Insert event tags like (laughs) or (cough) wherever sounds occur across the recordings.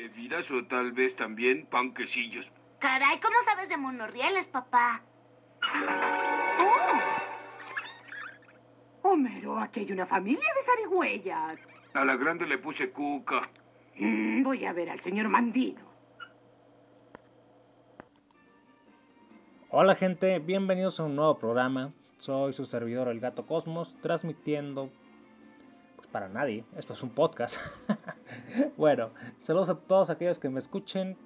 Bebidas o tal vez también panquecillos. Caray, ¿cómo sabes de monorrieles, papá? Oh. Homero, aquí hay una familia de zarigüeyas. A la grande le puse cuca. Mm, voy a ver al señor Mandino. Hola gente, bienvenidos a un nuevo programa. Soy su servidor El Gato Cosmos, transmitiendo para nadie. Esto es un podcast. (laughs) bueno, saludos a todos aquellos que me escuchen.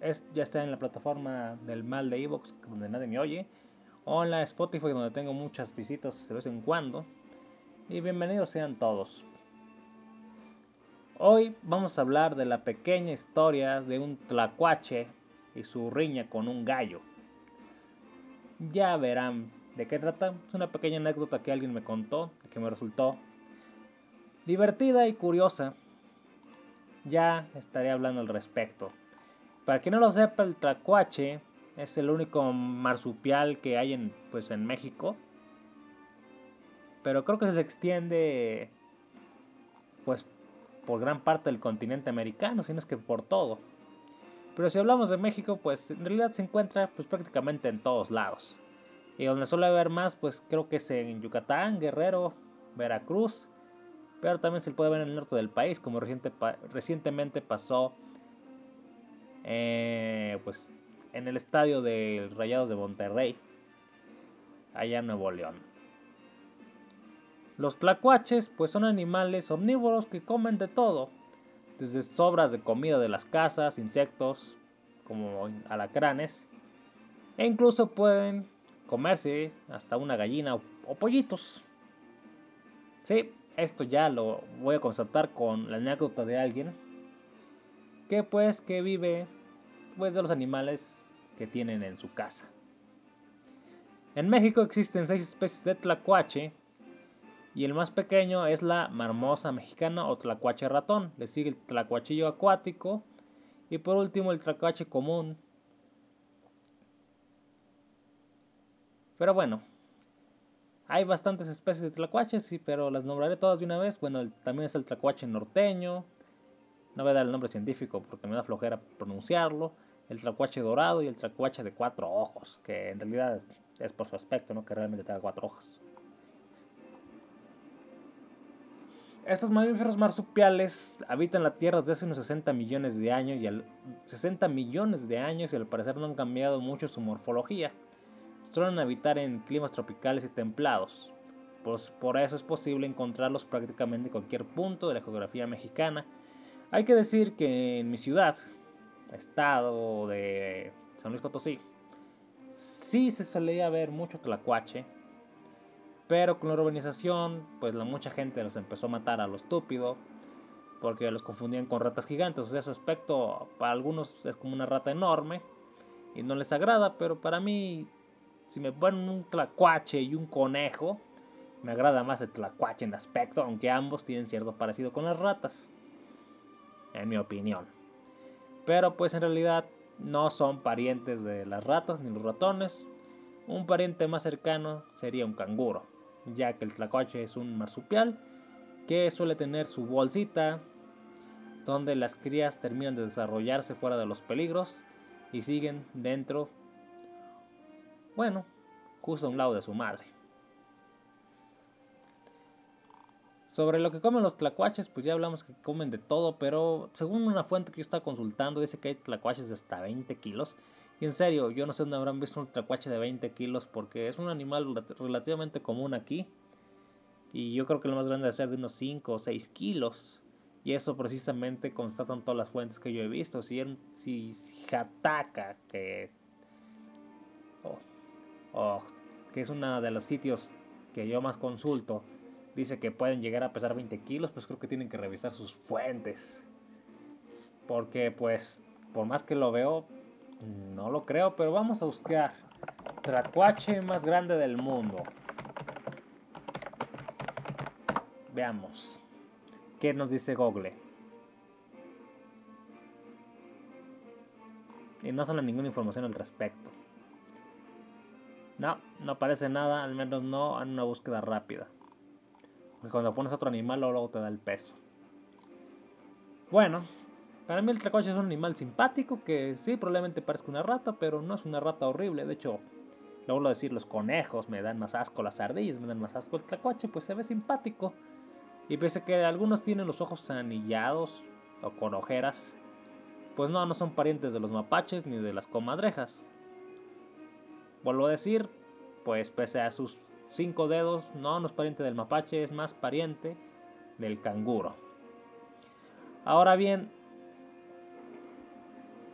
Es, ya está en la plataforma del mal de Evox, donde nadie me oye. O en la Spotify, donde tengo muchas visitas de vez en cuando. Y bienvenidos sean todos. Hoy vamos a hablar de la pequeña historia de un tlacuache y su riña con un gallo. Ya verán de qué trata. Es una pequeña anécdota que alguien me contó, que me resultó divertida y curiosa. Ya estaré hablando al respecto. Para quien no lo sepa, el tlacuache es el único marsupial que hay en, pues, en México. Pero creo que se extiende pues por gran parte del continente americano, si no es que por todo. Pero si hablamos de México, pues en realidad se encuentra pues prácticamente en todos lados. Y donde suele haber más, pues creo que es en Yucatán, Guerrero, Veracruz. Pero también se puede ver en el norte del país, como reciente, recientemente pasó eh, pues, en el estadio de Rayados de Monterrey, allá en Nuevo León. Los tlacuaches pues son animales omnívoros que comen de todo, desde sobras de comida de las casas, insectos como alacranes, e incluso pueden comerse hasta una gallina o, o pollitos. Sí, esto ya lo voy a constatar con la anécdota de alguien que pues que vive pues de los animales que tienen en su casa. En México existen seis especies de tlacuache y el más pequeño es la marmosa mexicana o tlacuache ratón. Le sigue el tlacuachillo acuático y por último el tlacuache común. Pero bueno, hay bastantes especies de tlacuaches, pero las nombraré todas de una vez. Bueno, también está el tlacuache norteño. No voy a dar el nombre científico porque me da flojera pronunciarlo. El tlacuache dorado y el tlacuache de cuatro ojos, que en realidad es por su aspecto, no que realmente tenga cuatro ojos. Estos mamíferos marsupiales habitan la Tierra desde hace unos 60 millones de años y al 60 millones de años y al parecer no han cambiado mucho su morfología. Suelen habitar en climas tropicales y templados. Pues por eso es posible encontrarlos prácticamente en cualquier punto de la geografía mexicana. Hay que decir que en mi ciudad, estado de San Luis Potosí, sí se solía ver mucho tlacuache, pero con la urbanización, pues la mucha gente los empezó a matar a lo estúpido, porque los confundían con ratas gigantes. O sea, su aspecto para algunos es como una rata enorme y no les agrada, pero para mí, si me ponen un tlacuache y un conejo, me agrada más el tlacuache en aspecto, aunque ambos tienen cierto parecido con las ratas, en mi opinión. Pero pues en realidad no son parientes de las ratas ni los ratones. Un pariente más cercano sería un canguro ya que el tlacuache es un marsupial que suele tener su bolsita donde las crías terminan de desarrollarse fuera de los peligros y siguen dentro, bueno, justo a un lado de su madre. Sobre lo que comen los tlacuaches, pues ya hablamos que comen de todo, pero según una fuente que yo estaba consultando, dice que hay tlacuaches de hasta 20 kilos. Y en serio, yo no sé dónde habrán visto un tlacuache de 20 kilos porque es un animal relativamente común aquí. Y yo creo que lo más grande debe ser de unos 5 o 6 kilos. Y eso precisamente constatan todas las fuentes que yo he visto. Si, si Jataca, que, oh, que es uno de los sitios que yo más consulto, dice que pueden llegar a pesar 20 kilos, pues creo que tienen que revisar sus fuentes. Porque pues, por más que lo veo, no lo creo, pero vamos a buscar. Tlacuache más grande del mundo. Veamos. ¿Qué nos dice Google? Y no sale ninguna información al respecto. No, no aparece nada, al menos no en una búsqueda rápida. Porque cuando pones otro animal, luego te da el peso. Bueno, Para mí el tlacuache es un animal simpático que sí, probablemente parezca una rata, pero no es una rata horrible. De hecho, lo vuelvo a decir, los conejos me dan más asco, las ardillas me dan más asco. El tlacuache pues se ve simpático. Y pese a que algunos tienen los ojos anillados o con ojeras, pues no, no son parientes de los mapaches ni de las comadrejas. Vuelvo a decir, pues pese a sus cinco dedos, no, es pariente del mapache, es más pariente del canguro. Ahora bien,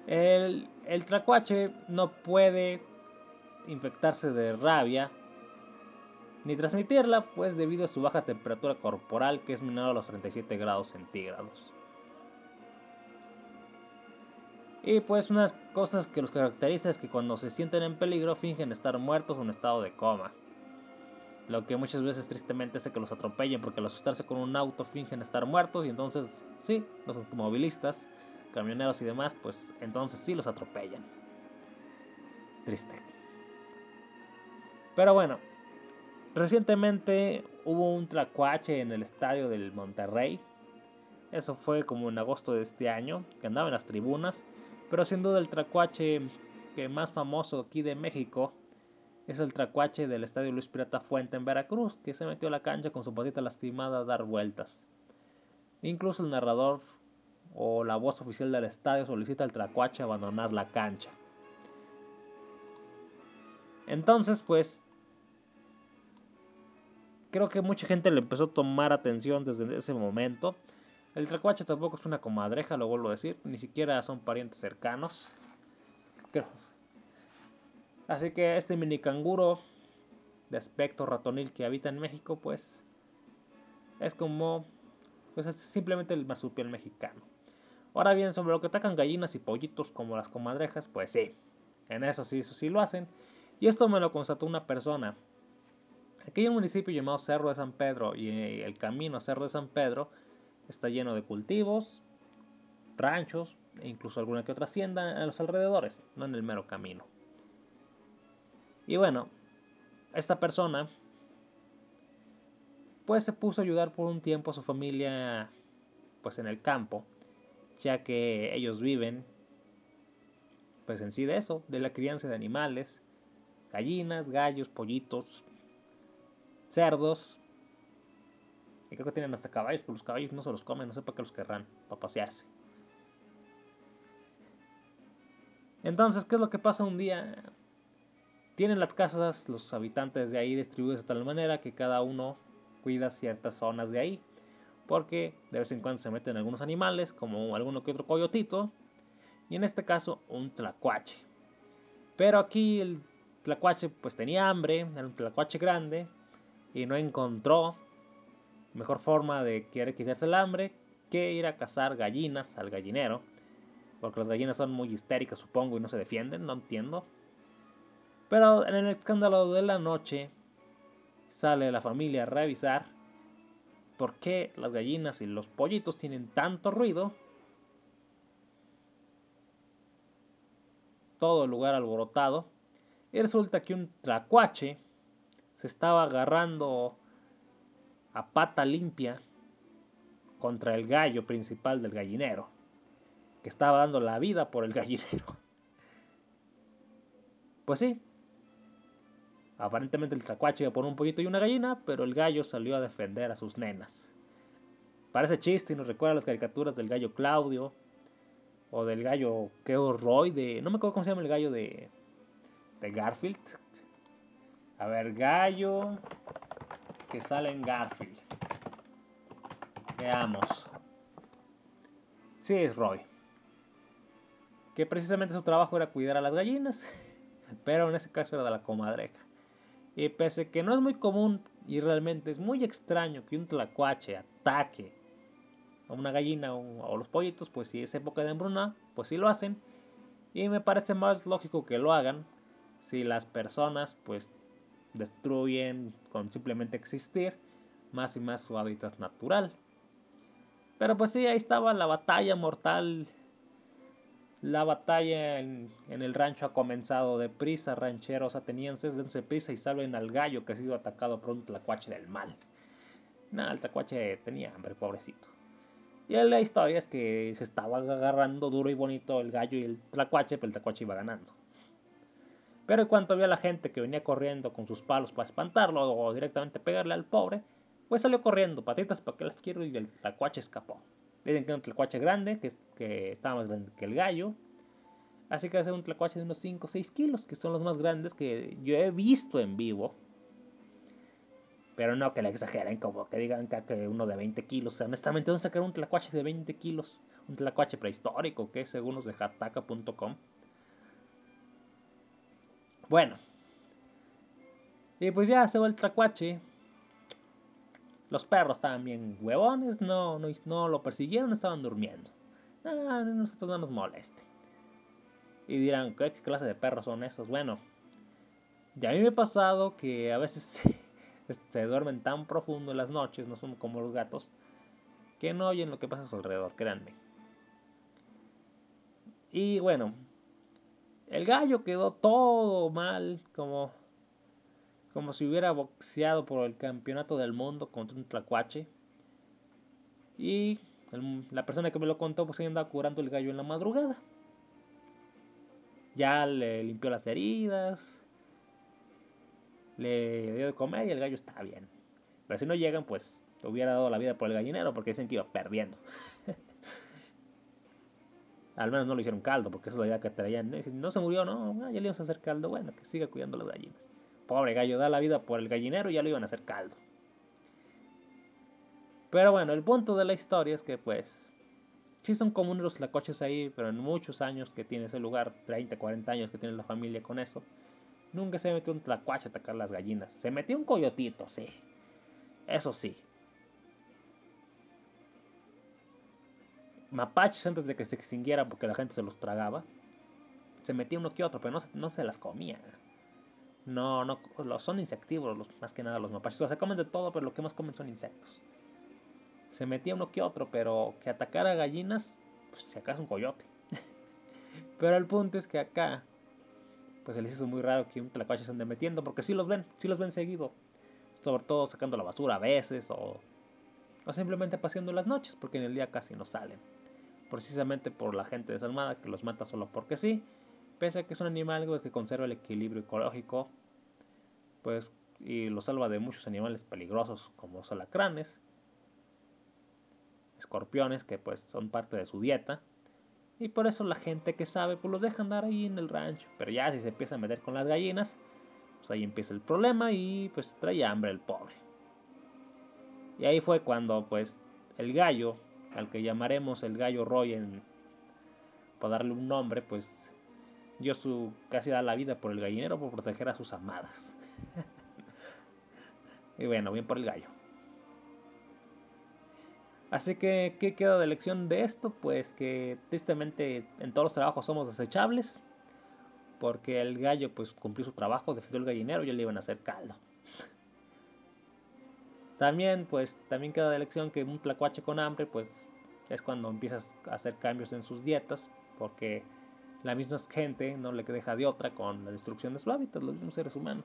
el, el tracuache no puede infectarse de rabia ni transmitirla, pues debido a su baja temperatura corporal que es menor a los 37 grados centígrados. Y pues unas cosas que los caracteriza es que cuando se sienten en peligro fingen estar muertos o en estado de coma. Lo que muchas veces tristemente hace que los atropellen porque al asustarse con un auto fingen estar muertos y entonces sí, los automovilistas, camioneros y demás, pues entonces sí los atropellan. Triste. Pero bueno, recientemente hubo un tracuache en el estadio del Monterrey. Eso fue como en agosto de este año, que andaba en las tribunas pero sin duda el tracuache que más famoso aquí de México es el tracuache del Estadio Luis Pirata Fuente en Veracruz, que se metió a la cancha con su patita lastimada a dar vueltas. Incluso el narrador o la voz oficial del estadio solicita al tracuache abandonar la cancha. Entonces, pues, creo que mucha gente le empezó a tomar atención desde ese momento. El tracuache tampoco es una comadreja, lo vuelvo a decir. Ni siquiera son parientes cercanos. Así que este mini canguro de aspecto ratonil que habita en México, pues es como pues es simplemente el marsupial mexicano. Ahora bien, sobre lo que atacan gallinas y pollitos como las comadrejas, pues sí, en eso sí, eso sí lo hacen. Y esto me lo constató una persona. Aquí hay un municipio llamado Cerro de San Pedro y el camino Cerro de San Pedro Está lleno de cultivos, ranchos e incluso alguna que otra hacienda en los alrededores, no en el mero camino. Y bueno, esta persona pues se puso a ayudar por un tiempo a su familia pues en el campo, ya que ellos viven pues en sí de eso, de la crianza de animales, gallinas, gallos, pollitos, cerdos creo que tienen hasta caballos, pero los caballos no se los comen, no sé para qué los querrán, para pasearse. Entonces, ¿qué es lo que pasa un día? Tienen las casas, los habitantes de ahí distribuidas de tal manera que cada uno cuida ciertas zonas de ahí. Porque de vez en cuando se meten algunos animales, como alguno que otro coyotito. Y en este caso, un tlacuache. Pero aquí el tlacuache pues tenía hambre, era un tlacuache grande. Y no encontró mejor forma de querer quitarse el hambre que ir a cazar gallinas al gallinero. Porque las gallinas son muy histéricas, supongo, y no se defienden, no entiendo. Pero en el escándalo de la noche sale la familia a revisar por qué las gallinas y los pollitos tienen tanto ruido. Todo el lugar alborotado. Y resulta que un tracuache se estaba agarrando a pata limpia contra el gallo principal del gallinero, que estaba dando la vida por el (laughs) gallinero. Pues sí, aparentemente el tracuache iba por un pollito y una gallina, pero el gallo salió a defender a sus nenas. Parece chiste y nos recuerda las caricaturas del gallo Claudio o del gallo Keo Roy de... No me acuerdo cómo se llama el gallo de, de Garfield. A ver, gallo que sale en Garfield. Veamos. Sí, es Roy. Que precisamente su trabajo era cuidar a las gallinas, (laughs) pero en ese caso era de la comadreja. Y pese que no es muy común y realmente es muy extraño que un tlacuache ataque a una gallina o, los pollitos, pues si es época de hambruna, pues sí lo hacen. Y me parece más lógico que lo hagan si las personas pues destruyen con simplemente existir más y más su hábitat natural. Pero pues sí, ahí estaba la batalla mortal. La batalla en, el rancho ha comenzado deprisa, rancheros atenienses, dense prisa y salven al gallo que ha sido atacado por un tlacuache del mal. Nada, el tlacuache tenía hambre, pobrecito. Y la historia es que se estaba agarrando duro y bonito el gallo y el tlacuache, pero el tlacuache iba ganando. Pero en cuanto vio la gente que venía corriendo con sus palos para espantarlo o directamente pegarle al pobre, pues salió corriendo, patitas para que las quiero y el tlacuache escapó. Dicen que era un tlacuache grande, que, que estaba más grande que el gallo. Así que va un tlacuache de unos 5 o 6 kilos, que son los más grandes que yo he visto en vivo. Pero no que le exageren, como que digan que uno de 20 kilos. Honestamente, ¿dónde sacar un tlacuache de 20 kilos? Un tlacuache prehistórico, que según los de hataka.com. Bueno. Y pues ya se va el tlacuache. Los perros estaban bien huevones, no, no, no lo persiguieron, estaban durmiendo. Ah, nosotros no nos moleste. Y dirán, ¿qué, ¿qué, clase de perros son esos? Bueno, ya a mí me ha pasado que a veces (laughs) se duermen tan profundo en las noches, no son como los gatos, que no oyen lo que pasa a su alrededor, créanme. Y bueno, el gallo quedó todo mal, como, como si hubiera boxeado por el campeonato del mundo contra un tlacuache. Y la persona que me lo contó, pues andaba curando el gallo en la madrugada. Ya le limpió las heridas, le dio de comer y el gallo está bien. Pero si no llegan, pues hubiera dado la vida por el gallinero porque dicen que iba perdiendo. Al menos no lo hicieron caldo, porque esa es la idea que traían. No se murió, no, ah, ya le íbamos a hacer caldo. Bueno, que siga cuidando las gallinas. Pobre gallo, da la vida por el gallinero y ya lo iban a hacer caldo. Pero bueno, el punto de la historia es que pues sí son comunes los tlacoches ahí, pero en muchos años que tiene ese lugar, 30, 40 años que tiene la familia con eso, nunca se metió un tlacuache a atacar las gallinas. Se metió un coyotito, sí. Eso sí. Mapaches antes de que se extinguiera porque la gente se los tragaba. Se metía uno que otro, pero no, no se las comía. No, no, son insectívoros, los, más que nada los mapaches. O sea, comen de todo, pero lo que más comen son insectos. Se metía uno que otro, pero que atacara gallinas, pues si acaso un coyote. (laughs) pero el punto es que acá, pues se les hizo muy raro que un tlacuache se ande metiendo, porque sí los ven, sí los ven seguido. Sobre todo sacando la basura a veces, o, o simplemente paseando las noches, porque en el día casi no salen. Precisamente por la gente desalmada que los mata solo porque sí pese a que es un animal que conserva el equilibrio ecológico, pues y lo salva de muchos animales peligrosos como los alacranes, escorpiones que pues son parte de su dieta y por eso la gente que sabe pues los deja andar ahí en el rancho, pero ya si se empieza a meter con las gallinas, pues ahí empieza el problema y pues trae hambre el pobre. Y ahí fue cuando pues el gallo, al que llamaremos el gallo Roy en, para darle un nombre, pues dio su casi da la vida por el gallinero por proteger a sus amadas. (laughs) y bueno, bien por el gallo. Así que, ¿qué queda de lección de esto? Pues que tristemente en todos los trabajos somos desechables. Porque el gallo pues cumplió su trabajo, defendió el gallinero y le iban a hacer caldo. También pues también queda de lección que un tlacuache con hambre pues es cuando empiezas a hacer cambios en sus dietas. Porque la misma gente no le deja de otra con la destrucción de su hábitat, los mismos seres humanos.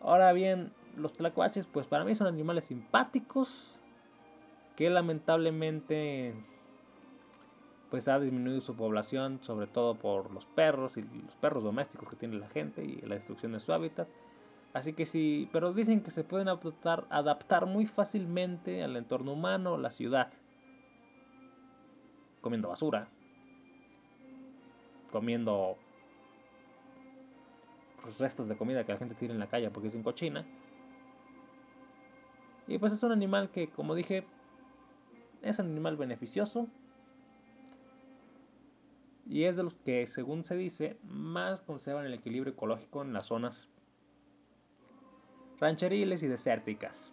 Ahora bien, los tlacuaches, pues para mí son animales simpáticos que lamentablemente pues ha disminuido su población, sobre todo por los perros y los perros domésticos que tiene la gente y la destrucción de su hábitat. Así que sí, pero dicen que se pueden adaptar, muy fácilmente al entorno humano, la ciudad, comiendo basura, comiendo restos de comida que la gente tira en la calle porque es en cochina. Y pues es un animal que, como dije, es un animal beneficioso. Y es de los que, según se dice, más conservan el equilibrio ecológico en las zonas rancheriles y desérticas.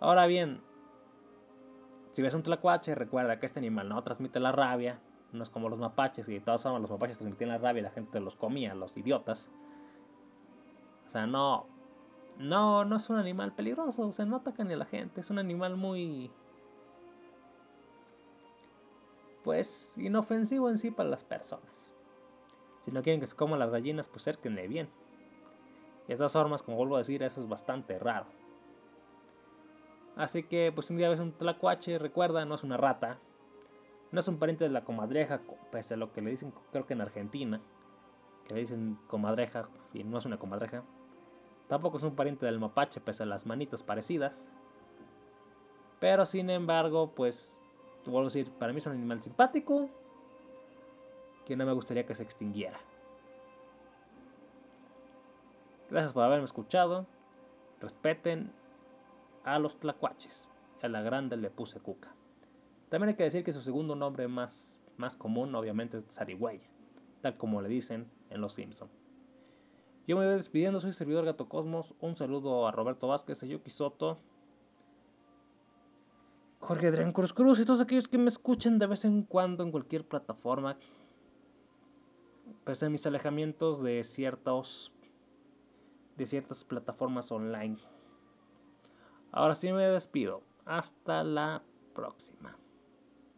Ahora bien, si ves un tlacuache, recuerda que este animal no transmite la rabia, no es como los mapaches, y de todas formas los mapaches transmitían la rabia y la gente los comía, los idiotas. O sea, no. No, no es un animal peligroso, o sea, no ataca ni a la gente, es un animal muy. Pues inofensivo en sí para las personas. Si no quieren que se coman las gallinas, pues cérquenle bien. Y de todas formas, como vuelvo a decir, eso es bastante raro. Así que, pues un día ves un tlacuache, recuerda, no es una rata. No es un pariente de la comadreja, pese a lo que le dicen, creo que en Argentina. Que le dicen comadreja y no es una comadreja. Tampoco es un pariente del mapache, pese a las manitas parecidas. Pero sin embargo, pues, vuelvo a decir, para mí es un animal simpático. Que no me gustaría que se extinguiera. Gracias por haberme escuchado. Respeten a los tlacuaches. A la grande le puse cuca. También hay que decir que su segundo nombre más, más común, obviamente, es zarigüeya, tal como le dicen en Los Simpson. Yo me voy despidiendo, soy servidor Gato Cosmos. Un saludo a Roberto Vázquez, a Yuki Soto, Jorge Adrián Cruz Cruz y todos aquellos que me escuchen de vez en cuando en cualquier plataforma. Pese a mis alejamientos de ciertos de ciertas plataformas online. Ahora sí me despido. Hasta la próxima.